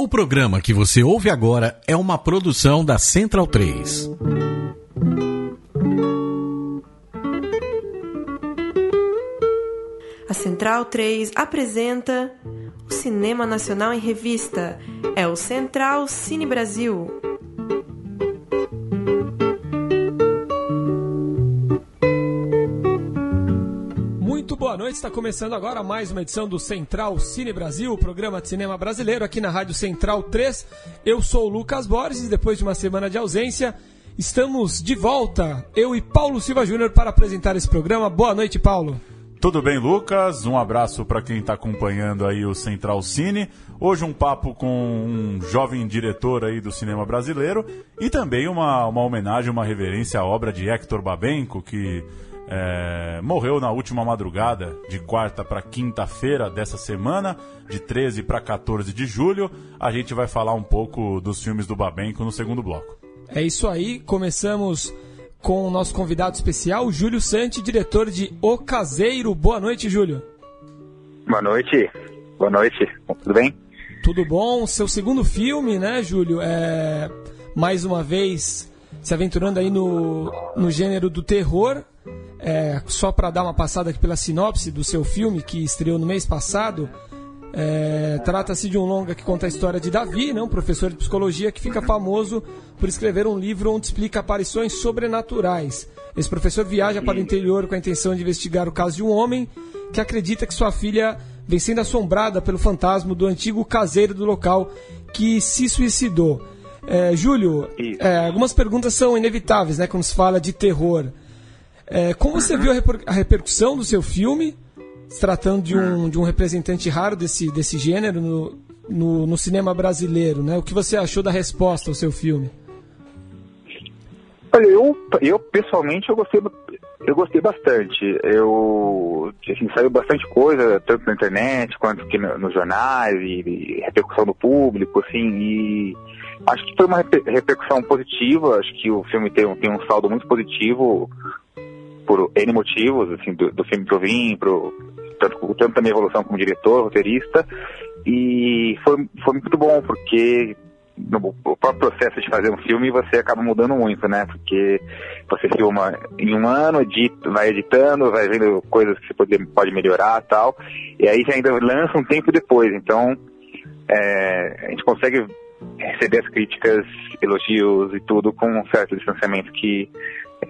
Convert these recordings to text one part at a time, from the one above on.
O programa que você ouve agora é uma produção da Central 3. A Central 3 apresenta o Cinema Nacional em Revista. É o Central Cine Brasil. Noite, está começando agora mais uma edição do Central Cine Brasil, o programa de cinema brasileiro aqui na Rádio Central 3. Eu sou o Lucas Borges e depois de uma semana de ausência, estamos de volta, eu e Paulo Silva Júnior, para apresentar esse programa. Boa noite, Paulo. Tudo bem, Lucas? Um abraço para quem está acompanhando aí o Central Cine. Hoje um papo com um jovem diretor aí do cinema brasileiro e também uma, uma homenagem, uma reverência à obra de Hector Babenco, que é, morreu na última madrugada, de quarta para quinta-feira dessa semana, de 13 para 14 de julho. A gente vai falar um pouco dos filmes do Babenco no segundo bloco. É isso aí, começamos com o nosso convidado especial, Júlio Santi, diretor de O Caseiro. Boa noite, Júlio. Boa noite. Boa noite. Tudo bem? Tudo bom? Seu segundo filme, né, Júlio? É mais uma vez se aventurando aí no, no gênero do terror. É, só para dar uma passada aqui pela sinopse do seu filme que estreou no mês passado. É, Trata-se de um longa que conta a história de Davi, né, um professor de psicologia que fica famoso por escrever um livro onde explica aparições sobrenaturais. Esse professor viaja para o interior com a intenção de investigar o caso de um homem que acredita que sua filha vem sendo assombrada pelo fantasma do antigo caseiro do local que se suicidou. É, Júlio, é, algumas perguntas são inevitáveis né, quando se fala de terror. É, como você viu a, reper a repercussão do seu filme? Se tratando de um, de um representante raro desse, desse gênero no, no, no, cinema brasileiro, né? O que você achou da resposta ao seu filme? Olha, eu, eu pessoalmente eu gostei, eu gostei bastante. Eu assim, saiu bastante coisa, tanto na internet quanto aqui no, nos jornais e, e, repercussão do público, assim, e acho que foi uma repercussão positiva. Acho que o filme tem, tem um saldo muito positivo por N motivos, assim, do, do filme que eu vim, pro, tanto, tanto da minha evolução como diretor, roteirista, e foi, foi muito bom, porque no próprio processo de fazer um filme você acaba mudando muito, né? Porque você filma em um ano, edita, vai editando, vai vendo coisas que você pode, pode melhorar tal, e aí você ainda lança um tempo depois, então é, a gente consegue receber as críticas, elogios e tudo com um certo distanciamento que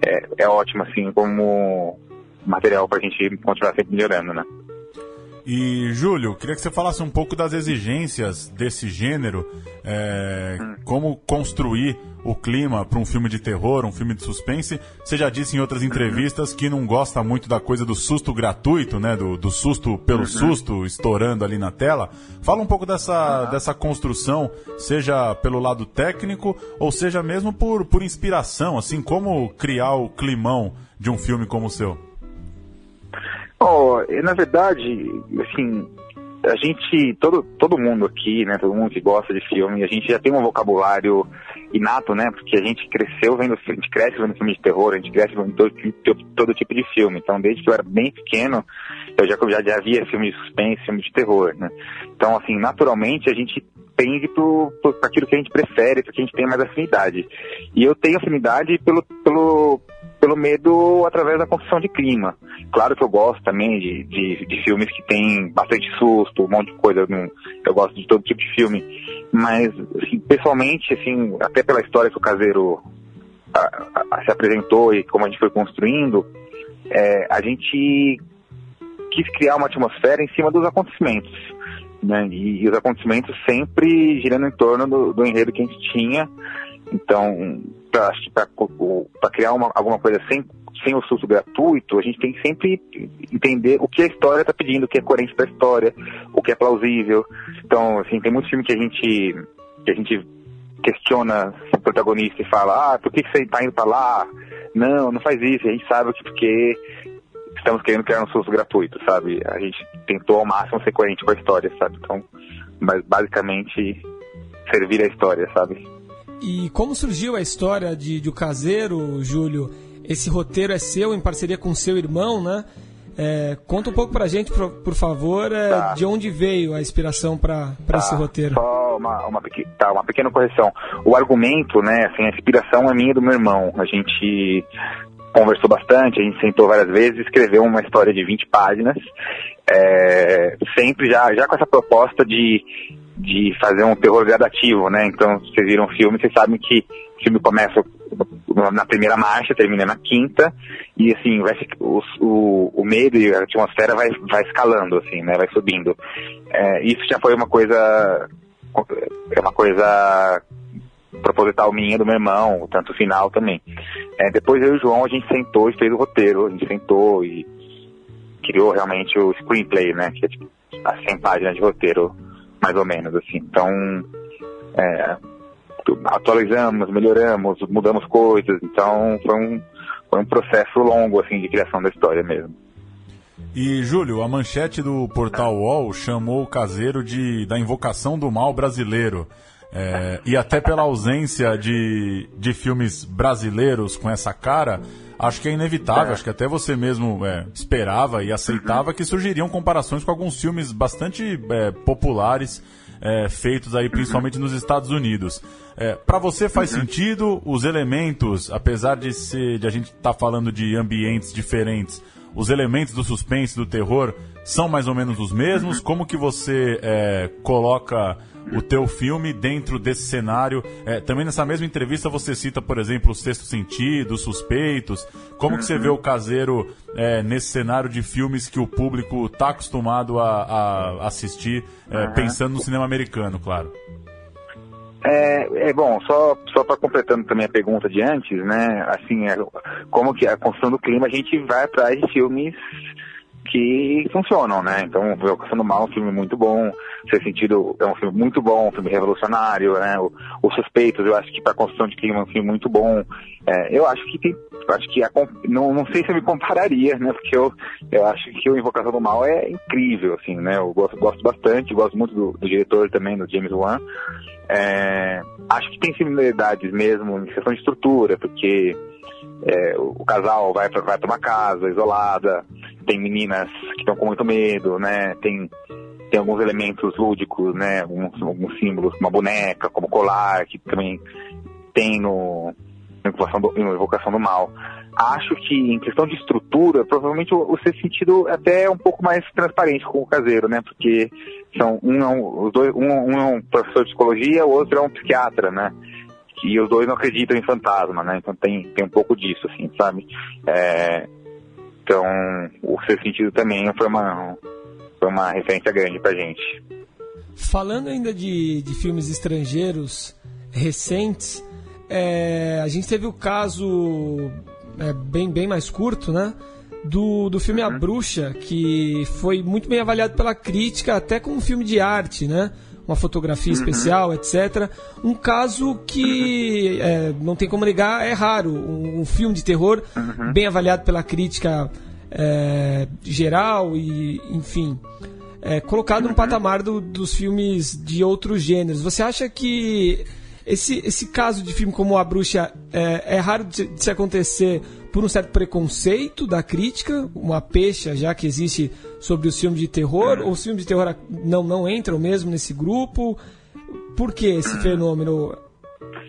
é, é ótimo, assim, como material para a gente continuar sempre melhorando, né? E, Júlio, queria que você falasse um pouco das exigências desse gênero, é, hum. como construir o clima para um filme de terror, um filme de suspense. Você já disse em outras entrevistas que não gosta muito da coisa do susto gratuito, né? Do, do susto pelo uhum. susto, estourando ali na tela. Fala um pouco dessa, dessa construção, seja pelo lado técnico ou seja mesmo por, por inspiração, assim, como criar o climão de um filme como o seu. Oh, na verdade, assim, a gente, todo, todo mundo aqui, né, todo mundo que gosta de filme, a gente já tem um vocabulário inato, né, porque a gente cresceu vendo, a gente cresce vendo filme de terror, a gente cresce vendo todo, todo, todo tipo de filme. Então, desde que eu era bem pequeno, eu já, já, já via filme de suspense, filme de terror, né. Então, assim, naturalmente a gente tende para aquilo que a gente prefere, para que a gente tem mais afinidade. E eu tenho afinidade pelo, pelo, pelo medo através da construção de clima. Claro que eu gosto também de, de, de filmes que tem bastante susto, um monte de coisa. Eu, eu gosto de todo tipo de filme. Mas, assim, pessoalmente, assim, até pela história que o caseiro a, a, se apresentou e como a gente foi construindo, é, a gente quis criar uma atmosfera em cima dos acontecimentos. Né? E, e os acontecimentos sempre girando em torno do, do enredo que a gente tinha. Então, para criar uma, alguma coisa sem, sem o susto gratuito, a gente tem que sempre entender o que a história está pedindo, o que é coerente da história, o que é plausível. Então, assim, tem muitos filmes que a gente, que a gente questiona o protagonista e fala, ah, por que, você está indo para lá? Não, não faz isso. A gente sabe que porque estamos querendo criar um susto gratuito, sabe? A gente tentou ao máximo ser coerente com a história, sabe? Então, mas basicamente servir a história, sabe? E como surgiu a história de, de O Caseiro, Júlio? Esse roteiro é seu em parceria com seu irmão, né? É, conta um pouco pra gente, por, por favor, é, Tá. de onde veio a inspiração para Tá, esse roteiro. Só uma, uma, tá, uma pequena correção. O argumento, né, assim, a inspiração é minha e do meu irmão. A gente conversou bastante, a gente sentou várias vezes escreveu uma história de 20 páginas, é, sempre já, já com essa proposta de, de fazer um terror gradativo, né? Então, se vocês viram o filme, vocês sabem que o filme começa na primeira marcha, termina na quinta, e assim, vai, o, o, o medo e a atmosfera vai, vai escalando, assim, né? Vai subindo. É, isso já foi uma coisa. É uma coisa proposital minha, do meu irmão, tanto final também. É, depois eu e o João, a gente sentou e fez o roteiro, a gente sentou e criou realmente o screenplay, né? Que é tipo as 100 páginas de roteiro, mais ou menos, assim. Então, é, tu- atualizamos, melhoramos, mudamos coisas, então foi um, foi um processo longo, assim, de criação da história mesmo. E, Júlio, a manchete do portal UOL chamou o caseiro de da invocação do mal brasileiro. É, e até pela ausência de, de filmes brasileiros com essa cara, acho que é inevitável, É. acho que até você mesmo é, esperava e aceitava que surgiriam comparações com alguns filmes bastante é, populares é, feitos aí principalmente nos Estados Unidos. É, para você faz sentido os elementos, apesar de ser de a gente estar falando de ambientes diferentes, os elementos do suspense, do terror, são mais ou menos os mesmos? Como que você coloca o teu filme dentro desse cenário? É, também nessa mesma entrevista você cita, por exemplo, o Sexto Sentido, os Suspeitos. Como que você vê o caseiro é, nesse cenário de filmes que o público está acostumado a, a assistir, é, pensando no cinema americano, claro? É, é bom, só, só para completando também a pergunta de antes, né? Assim, é, como que a construção do clima a gente vai atrás de filmes que funcionam, né? Então, Invocação do Mal é um filme muito bom, Ser Sentido é um filme muito bom, um filme revolucionário, né? O, Os Suspeitos, eu acho que para construção de clima é um filme muito bom. É, eu acho que tem, acho que a, não, não sei se eu me compararia, né? Porque eu, eu acho que o Invocação do Mal é incrível, assim, né? Eu gosto, gosto bastante, gosto muito do, do diretor também, do James Wan. É, acho que tem similaridades mesmo em questão de estrutura, porque é, o, casal vai para vai pra uma casa isolada, tem meninas que estão com muito medo, né? Tem, tem alguns elementos lúdicos, né? Alguns, alguns símbolos, uma boneca, como colar, que também tem no, no Invocação do, no Invocação do Mal. Acho que em questão de estrutura, provavelmente o, o seu sentido até é um pouco mais transparente com o caseiro, né? Porque são um é um, os dois, um, um é um professor de psicologia, o outro é um psiquiatra, né? E os dois não acreditam em fantasma, né? Então tem, tem um pouco disso, assim, sabe? É, então, o seu sentido também foi uma, foi uma referência grande pra gente. Falando ainda de, de filmes estrangeiros recentes, é, a gente teve o caso é, bem, bem mais curto, né? Do, do filme A Bruxa, que foi muito bem avaliado pela crítica, até como um filme de arte, né? Uma fotografia especial, etc. Um caso que, é, não tem como negar, é raro. Um, um filme de terror bem avaliado pela crítica é, geral e, enfim, é, colocado no patamar do- dos filmes de outros gêneros. Você acha que esse, esse caso de filme como A Bruxa é, é raro de, de se acontecer por um certo preconceito da crítica, uma pecha já que existe sobre os filmes de terror, ou os filmes de terror não, não entram mesmo nesse grupo? Por que esse fenômeno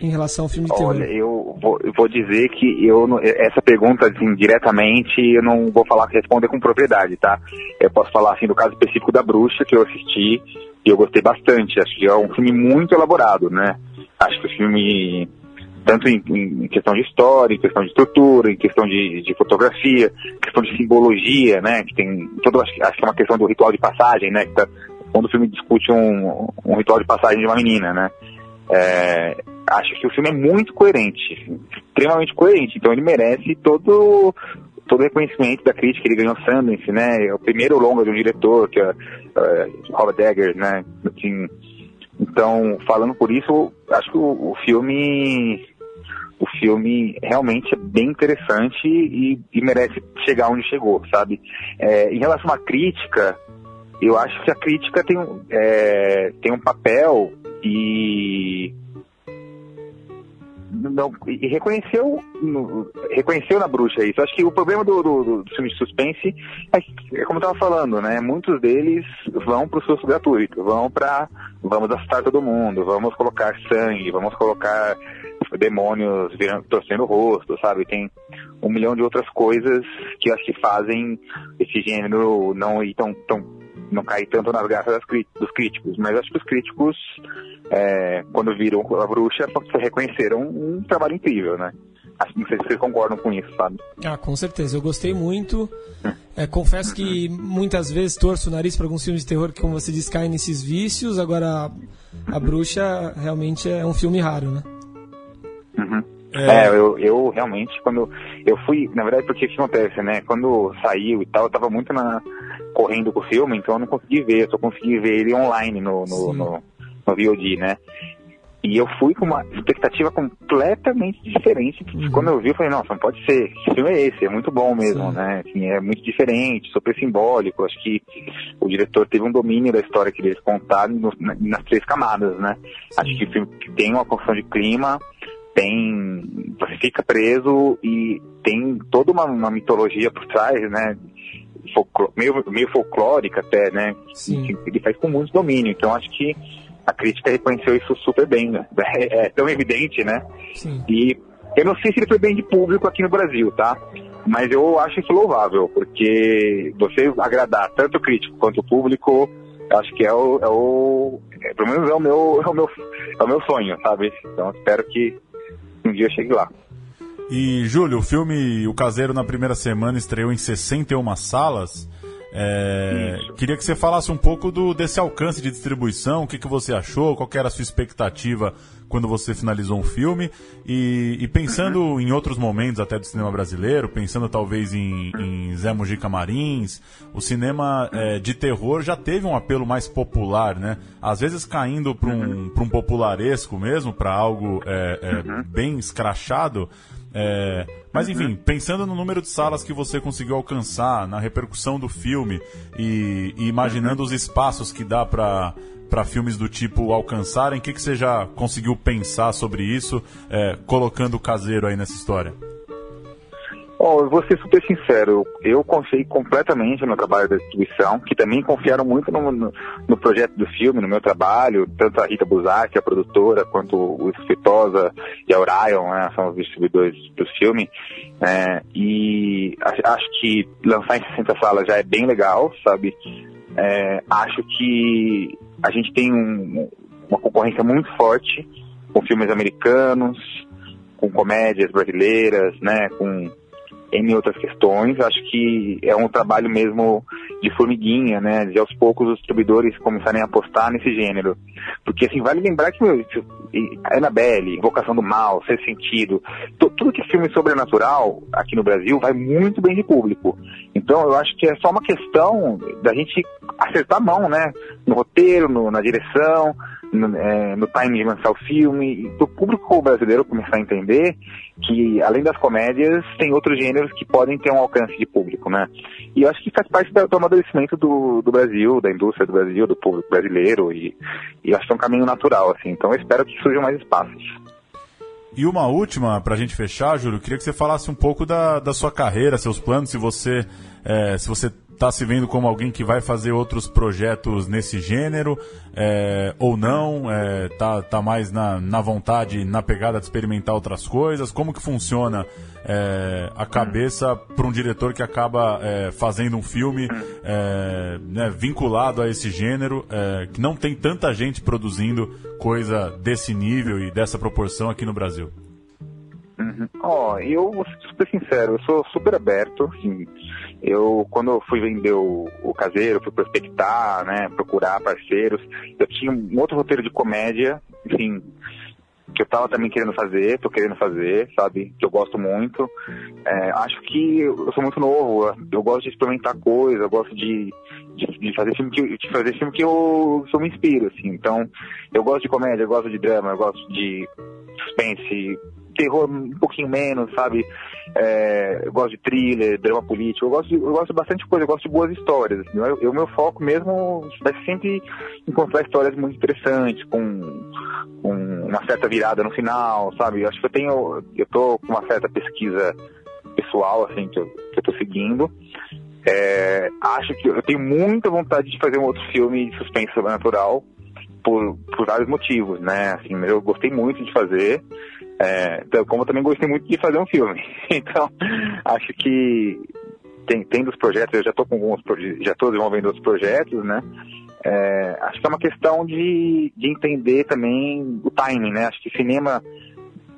em relação ao filme de terror? Olha, eu vou, vou dizer que eu essa pergunta assim, diretamente eu não vou falar responder com propriedade, tá? Eu posso falar assim do caso específico da bruxa que eu assisti e eu gostei bastante. Acho que é um filme muito elaborado, né? Acho que o filme tanto em, em questão de história, em questão de estrutura, em questão de, de fotografia, questão de simbologia, né? Que tem todo acho, acho que é uma questão do ritual de passagem, né? Que tá, quando o filme discute um, um ritual de passagem de uma menina, né? É, acho que o filme é muito coerente, extremamente coerente, então ele merece todo todo o reconhecimento da crítica, ele ganhou Sundance, né, é o primeiro longa de um diretor, que é uh, Robert Eggers, né, assim, então, falando por isso, acho que o, o filme o filme realmente é bem interessante e, e merece chegar onde chegou, sabe? É, em relação à crítica, eu acho que a crítica tem, é, tem um papel e não, e reconheceu, reconheceu na bruxa isso. Acho que o problema do, do, do filme de suspense é, é como eu estava falando, né? Muitos deles vão para o susto gratuito, vão para vamos assustar todo mundo, vamos colocar sangue, vamos colocar demônios virando, torcendo o rosto, sabe? Tem um milhão de outras coisas que acho que fazem esse gênero não ir tão, tão não cair tanto nas garras dos críticos. Mas acho que os críticos, é, quando viram a bruxa, reconheceram um trabalho incrível, né? Não sei se vocês concordam com isso, sabe? Ah, com certeza. Eu gostei muito. É, confesso que muitas vezes torço o nariz para alguns filmes de terror que, como você diz, caem nesses vícios. Agora, a Bruxa realmente é um filme raro, né? Uhum. É, é eu, eu, realmente, quando eu fui, na verdade, porque o que acontece, né? Quando saiu e tal, eu tava muito na, correndo com o filme, então eu não consegui ver, eu só consegui ver ele online no, no, no, no VOD, né? E eu fui com uma expectativa completamente diferente. Uhum. Quando eu vi, eu falei, nossa, não pode ser. Que filme é esse? É muito bom mesmo, Sim. né? Assim, é muito diferente, super simbólico. Acho que o diretor teve um domínio da história que eles contaram nas três camadas, né? Sim. Acho que o filme tem uma construção de clima, tem você fica preso e tem toda uma, uma mitologia por trás, né? meio, meio folclórica até, né? Sim. Ele faz com muito domínio. Então acho que a crítica reconheceu isso super bem, né? É, é tão evidente, né? Sim. E eu não sei se ele foi bem de público aqui no Brasil, tá? Mas eu acho isso louvável, porque você agradar tanto o crítico quanto o público, acho que é o, é o é, pelo menos é o meu, é o meu, é o meu sonho, sabe? Então espero que um dia chegue lá. E, Júlio, o filme O Caseiro na primeira semana estreou em 61 salas. É, queria que você falasse um pouco do, desse alcance de distribuição, o que, que você achou, qual era a sua expectativa quando você finalizou um filme e, e pensando uhum. em outros momentos até do cinema brasileiro, pensando talvez em, em Zé Mujica Marins, o cinema é, de terror já teve um apelo mais popular, né? Às vezes caindo para um, um popularesco mesmo, para algo é, é, uhum. bem escrachado, é, mas enfim, uhum. pensando no número de salas que você conseguiu alcançar, na repercussão do filme e, e imaginando uhum. os espaços que dá para para filmes do tipo alcançarem, o que, que você já conseguiu pensar sobre isso, é, colocando o caseiro aí nessa história? Oh, eu vou ser super sincero, eu confiei completamente no trabalho da distribuição, que também confiaram muito no, no, no projeto do filme, no meu trabalho, tanto a Rita Buzak, a produtora, quanto o Escritosa e a Orion, né, são os distribuidores do filme, é, e acho que lançar em 60 salas já é bem legal, sabe? É, acho que a gente tem um, uma concorrência muito forte com filmes americanos, com comédias brasileiras, né, com em outras questões. Acho que é um trabalho mesmo de formiguinha, né? De aos poucos os distribuidores começarem a apostar nesse gênero. Porque assim, vale lembrar que meu, Annabelle, Invocação do Mal, Ser Sentido, tudo que é filme sobrenatural aqui no Brasil vai muito bem de público. Então eu acho que é só uma questão da gente acertar a mão, né? No roteiro, no, na direção, no, é, no time de lançar o filme, e o público brasileiro começar a entender que, além das comédias, tem outros gêneros que podem ter um alcance de público, né? E eu acho que faz parte do, do amadurecimento do, do Brasil, da indústria do Brasil, do público brasileiro, e, e acho que é um caminho natural, assim. Então eu espero que surjam mais espaços. E uma última, para a gente fechar, Júlio, queria que você falasse um pouco da, da sua carreira, seus planos, se você, é, se você está se vendo como alguém que vai fazer outros projetos nesse gênero é, ou não? É, tá, tá mais na, na vontade, na pegada de experimentar outras coisas? Como que funciona é, a cabeça para um diretor que acaba é, fazendo um filme é, né, vinculado a esse gênero, é, que não tem tanta gente produzindo coisa desse nível e dessa proporção aqui no Brasil? Uhum. Ó, eu vou ser super sincero, eu sou super aberto, assim, eu, quando eu fui vender o, o, caseiro, fui prospectar, né, procurar parceiros, eu tinha um outro roteiro de comédia, enfim, que eu tava também querendo fazer, tô querendo fazer, sabe, que eu gosto muito. É, acho que eu sou muito novo, eu gosto de experimentar coisas, eu gosto de, de, de, fazer filme que, de fazer filme que eu, me inspiro, assim. Então, eu gosto de comédia, eu gosto de drama, eu gosto de suspense, terror um pouquinho menos, sabe? É, eu gosto de thriller, drama político, eu gosto, de, eu gosto de bastante coisa, eu gosto de boas histórias. Assim, o meu foco mesmo vai sempre encontrar histórias muito interessantes, com, com uma certa virada no final, sabe? Eu acho que eu tenho, eu tô com uma certa pesquisa pessoal, assim, que eu, que eu tô seguindo. É, acho que eu tenho muita vontade de fazer um outro filme de suspense sobrenatural por, por vários motivos, né? Assim, eu gostei muito de fazer, é, então, como eu também gostei muito de fazer um filme. Então, acho que tem, tem dos projetos, eu já estou com alguns já estou desenvolvendo outros projetos, né? É, acho que é uma questão de, de entender também o timing, né? Acho que cinema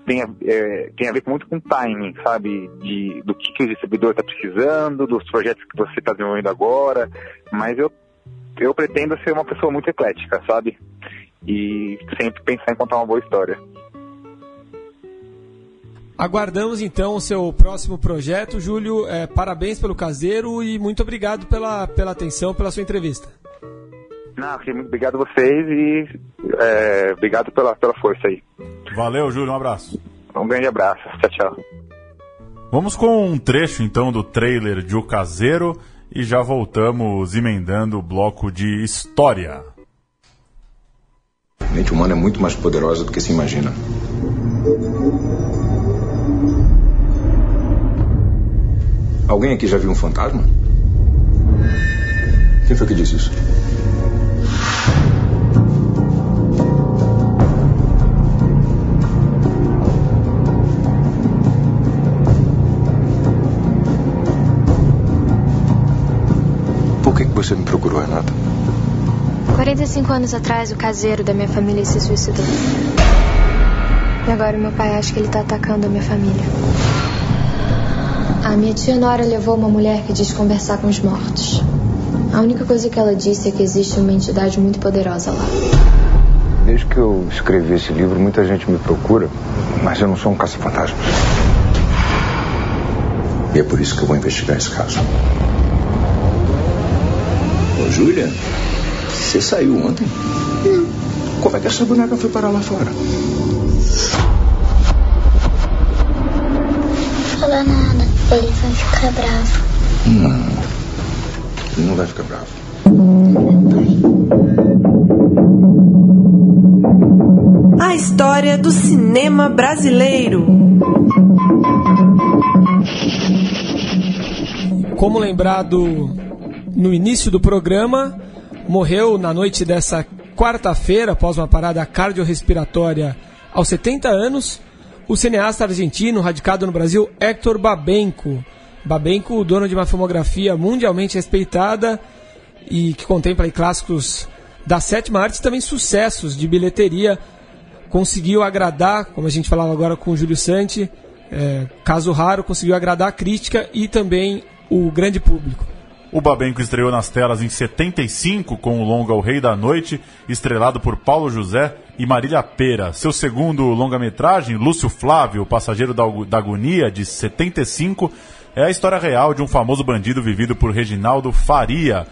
tem a, é, tem a ver muito com timing, sabe? De, do que, que o distribuidor está precisando, dos projetos que você está desenvolvendo agora. Mas eu, eu pretendo ser uma pessoa muito eclética, sabe? E sempre pensar em contar uma boa história. Aguardamos então o seu próximo projeto. Júlio, é, parabéns pelo caseiro e muito obrigado pela, pela atenção, pela sua entrevista. Não, muito obrigado a vocês e é, obrigado pela, pela força aí. Valeu, Júlio, um abraço. Um grande abraço. Tchau, tchau. Vamos com um trecho então do trailer de O Caseiro e já voltamos emendando o bloco de história. A mente humana é muito mais poderosa do que se imagina. Alguém aqui já viu um fantasma? Quem foi que disse isso? Por que, que você me procurou, Renata? 45 anos atrás, o caseiro da minha família se suicidou. E agora meu pai acha que ele está atacando a minha família. A minha tia Nora levou uma mulher que diz conversar com os mortos. A única coisa que ela disse é que existe uma entidade muito poderosa lá. Desde que eu escrevi esse livro, muita gente me procura, mas eu não sou um caça-fantasmas. E é por isso que eu vou investigar esse caso. Ô, Júlia, você saiu ontem? Não. Como é que essa boneca foi parar lá fora? Ele vai ficar bravo. Não, ele não vai ficar bravo. A história do cinema brasileiro. Como lembrado no início do programa, morreu na noite dessa quarta-feira, após uma parada cardiorrespiratória aos 70 anos, o cineasta argentino radicado no Brasil Héctor Babenco. Babenco, dono de uma filmografia mundialmente respeitada e que contempla clássicos da sétima arte também sucessos de bilheteria, conseguiu agradar, como a gente falava agora com o Júlio Santi, é, caso raro, conseguiu agradar a crítica e também o grande público. O Babenco estreou nas telas em 75 com o longa O Rei da Noite, estrelado por Paulo José e Marília Pera. Seu segundo longa-metragem, Lúcio Flávio, Passageiro da Agonia, de 75, é a história real de um famoso bandido vivido por Reginaldo Faria,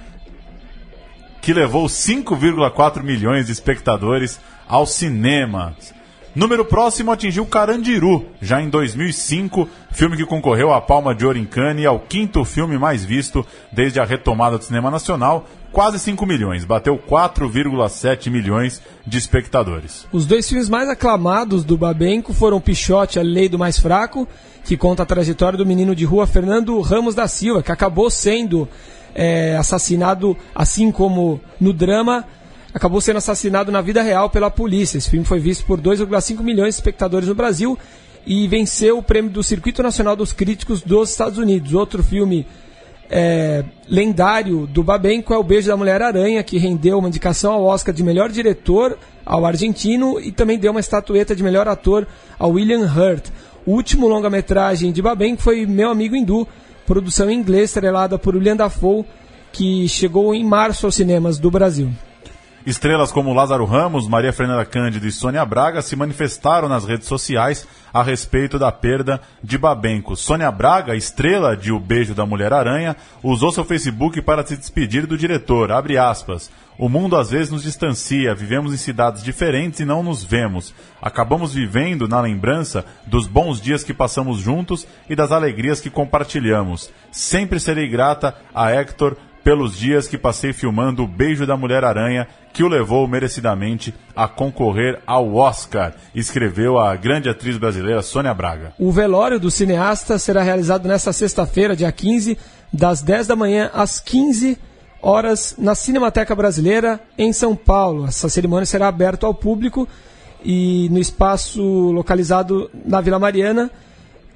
que levou 5,4 milhões de espectadores aos cinemas. Número próximo atingiu Carandiru, já em 2005, filme que concorreu à Palma de Ouro em Cannes ao quinto filme mais visto desde a retomada do cinema nacional, quase 5 milhões, bateu 4,7 milhões de espectadores. Os dois filmes mais aclamados do Babenco foram Pichote, A Lei do Mais Fraco, que conta a trajetória do menino de rua Fernando Ramos da Silva, que acabou sendo é, assassinado, assim como no drama, acabou sendo assassinado na vida real pela polícia. Esse filme foi visto por 2,5 milhões de espectadores no Brasil e venceu o prêmio do Circuito Nacional dos Críticos dos Estados Unidos. Outro filme é, lendário do Babenco é O Beijo da Mulher-Aranha, que rendeu uma indicação ao Oscar de melhor diretor ao argentino e também deu uma estatueta de melhor ator ao William Hurt. O último longa-metragem de Babenco foi Meu Amigo Hindu, produção em inglês estrelada por William Dafoe, que chegou em março aos cinemas do Brasil. Estrelas como Lázaro Ramos, Maria Fernanda Cândido e Sônia Braga se manifestaram nas redes sociais a respeito da perda de Babenco. Sônia Braga, estrela de O Beijo da Mulher-Aranha, usou seu Facebook para se despedir do diretor. Abre aspas. O mundo às vezes nos distancia, vivemos em cidades diferentes e não nos vemos. Acabamos vivendo na lembrança dos bons dias que passamos juntos e das alegrias que compartilhamos. Sempre serei grata a Hector pelos dias que passei filmando o Beijo da Mulher-Aranha, que o levou merecidamente a concorrer ao Oscar, escreveu a grande atriz brasileira Sônia Braga. O velório do cineasta será realizado nesta sexta-feira, dia 15, das 10 da manhã às 15 horas, na Cinemateca Brasileira, em São Paulo. Essa cerimônia será aberta ao público e no espaço localizado na Vila Mariana.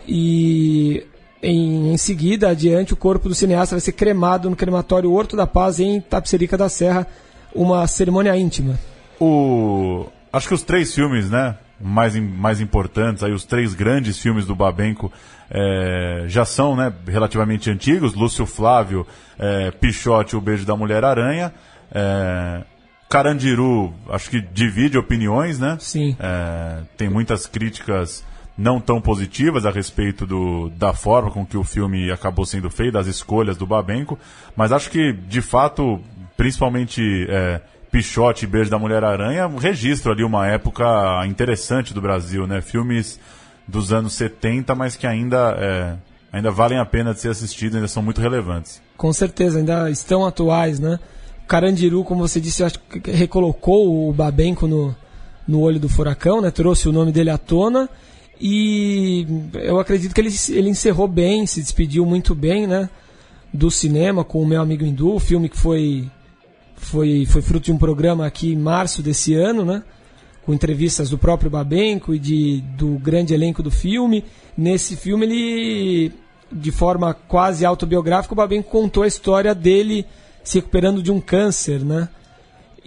E em, em, seguida, adiante, o corpo do cineasta vai ser cremado no crematório Horto da Paz, em Tapserica da Serra, uma cerimônia íntima. O... Acho que os três filmes, né, mais, mais importantes, aí, os três grandes filmes do Babenco é, já são né, relativamente antigos, Lúcio Flávio, é, Pichote o Beijo da Mulher-Aranha, é, Carandiru, acho que divide opiniões, né? Sim. É, tem muitas críticas não tão positivas a respeito do, da forma com que o filme acabou sendo feito, das escolhas do Babenco, mas acho que, de fato, principalmente é, Pichote e Beijo da Mulher-Aranha registram ali uma época interessante do Brasil, né? Filmes dos anos 70, mas que ainda, é, ainda valem a pena de ser assistidos, ainda são muito relevantes. Com certeza, ainda estão atuais, né? Carandiru, como você disse, acho que recolocou o Babenco no, no olho do furacão, né? Trouxe o nome dele à tona e eu acredito que ele, ele encerrou bem, se despediu muito bem, né? Do cinema com o meu amigo Hindu, o filme que foi, foi, foi fruto de um programa aqui em março desse ano, né? Com entrevistas do próprio Babenco e de, do grande elenco do filme. Nesse filme, ele, de forma quase autobiográfica, o Babenco contou a história dele se recuperando de um câncer, né?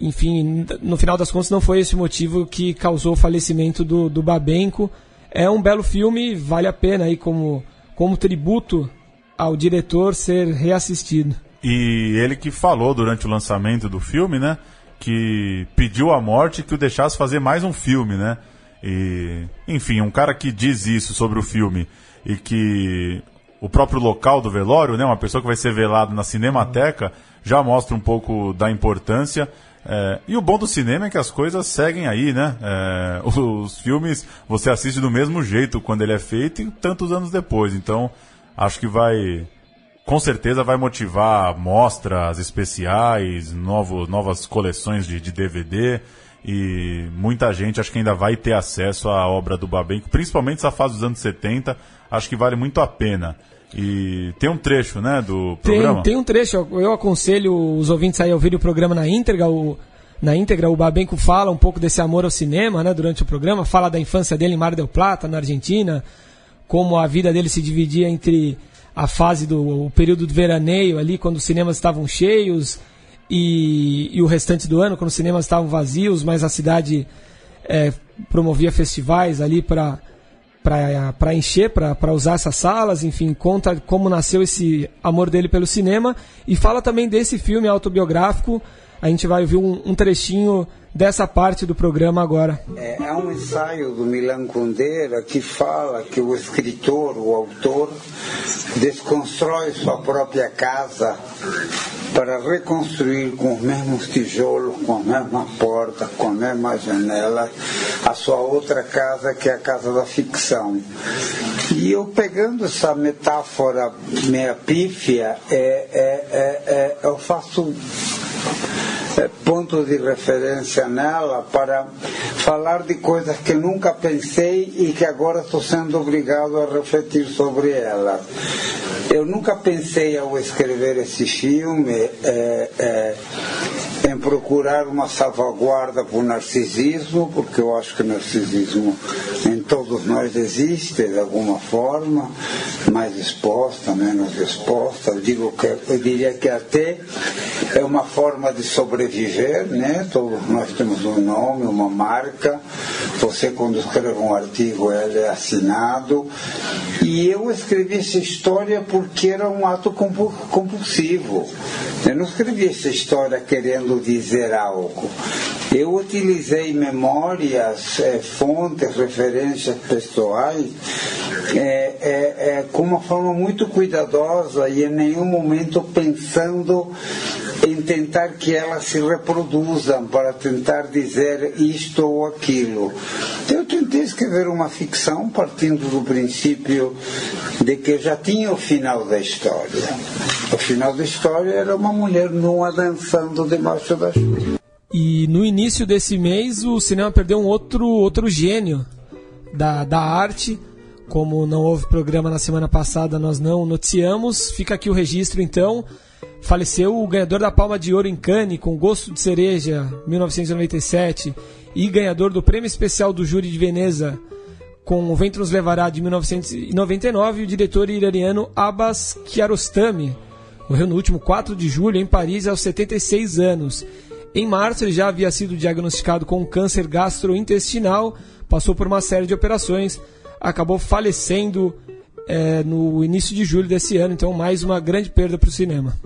Enfim, no final das contas, não foi esse o motivo que causou o falecimento do, do Babenco é um belo filme, vale a pena aí como, como tributo ao diretor ser reassistido. E ele que falou durante o lançamento do filme, né? Que pediu a morte que o deixasse fazer mais um filme, né? E, enfim, um cara que diz isso sobre o filme e que o próprio local do velório, né? Uma pessoa que vai ser velado na Cinemateca já mostra um pouco da importância. É, e o bom do cinema é que as coisas seguem aí, né? É, os filmes você assiste do mesmo jeito quando ele é feito e tantos anos depois. Então, acho que vai. Com certeza vai motivar mostras especiais, novo, novas coleções de, de DVD. E muita gente acho que ainda vai ter acesso à obra do Babenco, principalmente essa fase dos anos 70. Acho que vale muito a pena. E tem um trecho, né, do programa? Tem, tem um trecho. Eu aconselho os ouvintes aí a ouvirem o programa na íntegra. O, na íntegra, o Babenco fala um pouco desse amor ao cinema, né, durante o programa. Fala da infância dele em Mar del Plata, na Argentina. Como a vida dele se dividia entre a fase do o período do veraneio ali, quando os cinemas estavam cheios, e, e o restante do ano, quando os cinemas estavam vazios, mas a cidade é, promovia festivais ali para para encher, para usar essas salas, enfim, conta como nasceu esse amor dele pelo cinema e fala também desse filme autobiográfico. A gente vai ouvir um, um trechinho dessa parte do programa agora. É, é, um ensaio do Milan Kundera que fala que o escritor, o autor, desconstrói sua própria casa para reconstruir com os mesmos tijolos, com a mesma porta, com a mesma janela, a sua outra casa, que é a casa da ficção. E eu pegando essa metáfora meia pífia, é, é, é, é eu faço ponto de referência nela para falar de coisas que nunca pensei e que agora estou sendo obrigado a refletir sobre ela. Eu nunca pensei ao escrever esse filme é, é, em procurar uma salvaguarda para o narcisismo, porque eu acho que o narcisismo em todos nós existe de alguma forma, mais exposta, menos exposta. Eu, digo que, eu diria que até é uma forma de sobreviver, né? Todos nós temos um nome, uma marca. Você, quando escreve um artigo, ele é assinado. E eu escrevi essa história porque era um ato compulsivo. Eu não escrevi essa história querendo dizer algo. Eu utilizei memórias, é, fontes, referências pessoais é, é, é, com uma forma muito cuidadosa e em nenhum momento pensando em tentar que elas se reproduzam para tentar dizer isto ou aquilo. Eu tentei escrever uma ficção partindo do princípio de que já tinha o final da história. O final da história era uma mulher nua dançando debaixo da chuva. E no início desse mês o cinema perdeu um outro, outro gênio da, da arte. Como não houve programa na semana passada, nós não noticiamos. Fica aqui o registro então. Faleceu o ganhador da Palma de Ouro em Cannes com Gosto de Cereja, 1997, e ganhador do Prêmio Especial do Júri de Veneza com O Vento Nos Levará de 1999, o diretor iraniano Abbas Kiarostami. Morreu no último 4 de julho em Paris aos 76 anos. Em março ele já havia sido diagnosticado com câncer gastrointestinal, passou por uma série de operações, acabou falecendo é, no início de julho desse ano, então mais uma grande perda para o cinema.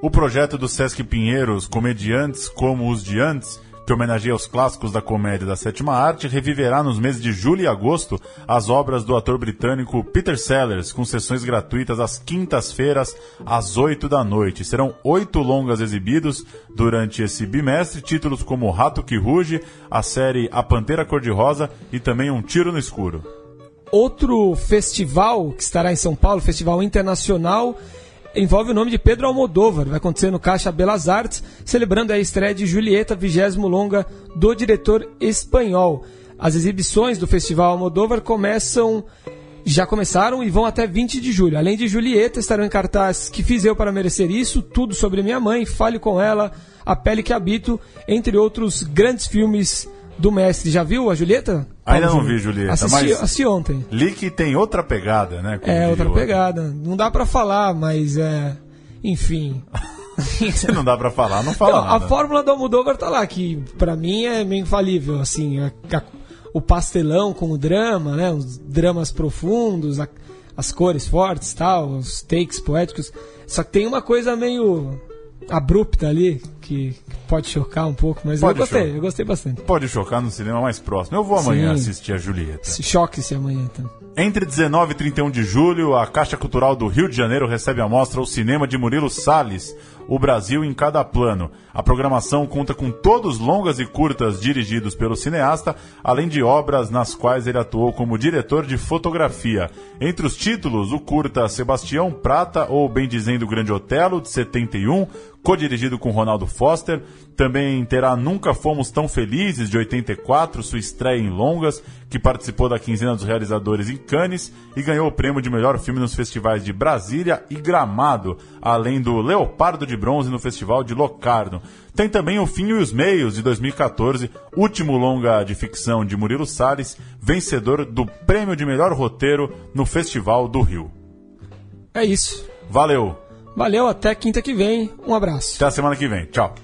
O projeto do Sesc Pinheiros, Comediantes como os de Antes, que homenageia os clássicos da comédia da sétima arte, reviverá nos meses de julho e agosto as obras do ator britânico Peter Sellers, com sessões gratuitas às quintas-feiras, às oito da noite. Serão oito longas exibidos durante esse bimestre, títulos como Rato que Ruge, a série A Pantera Cor-de-Rosa e também Um Tiro no Escuro. Outro festival que estará em São Paulo, Festival Internacional, envolve o nome de Pedro Almodóvar. Vai acontecer no Caixa Belas Artes, celebrando a estreia de Julieta, vigésimo longa do diretor espanhol. As exibições do Festival Almodóvar começam já começaram e vão até 20 de julho. Além de Julieta, estarão em cartaz Que Fiz Eu Para Merecer Isso, Tudo Sobre Minha Mãe, Fale Com Ela, A Pele Que Habito, entre outros grandes filmes do mestre. Já viu a Julieta? Ainda não vi Julieta, assisti, mas assisti ontem. li que tem outra pegada, né? É, outra outro. pegada. Não dá pra falar, mas é. Enfim. Se não dá pra falar, não fala Não, a nada. fórmula do Almodóvar tá lá, que pra mim é meio infalível, assim, a- a- o pastelão com o drama, né, os dramas profundos, a- as cores fortes, tal, os takes poéticos. Só que tem uma coisa meio abrupta ali que, que pode chocar um pouco, mas Pode eu gostei, chocar. eu gostei bastante. Pode chocar no cinema mais próximo. Eu vou amanhã Sim. assistir a Julieta. Se- Choque-se amanhã, então. Entre 19 e 31 de julho, a Caixa Cultural do Rio de Janeiro recebe a mostra O Cinema de Murilo Salles, O Brasil em Cada Plano. A programação conta com todos longas e curtas dirigidos pelo cineasta, além de obras nas quais ele atuou como diretor de fotografia. Entre os títulos, o curta Sebastião Prata, ou bem dizendo Grande Otelo, de 71, co-dirigido com Ronaldo Foster. Também terá Nunca Fomos Tão Felizes, de 84, sua estreia em longas, que participou da quinzena dos realizadores em Cannes e ganhou o prêmio de melhor filme nos festivais de Brasília e Gramado, além do Leopardo de Bronze no Festival de Locarno. Tem também O Fim e os Meios, de 2014, último longa de ficção de Murilo Salles, vencedor do prêmio de melhor roteiro no Festival do Rio. É isso. Valeu! Valeu, até quinta que vem. Um abraço. Até a semana que vem. Tchau!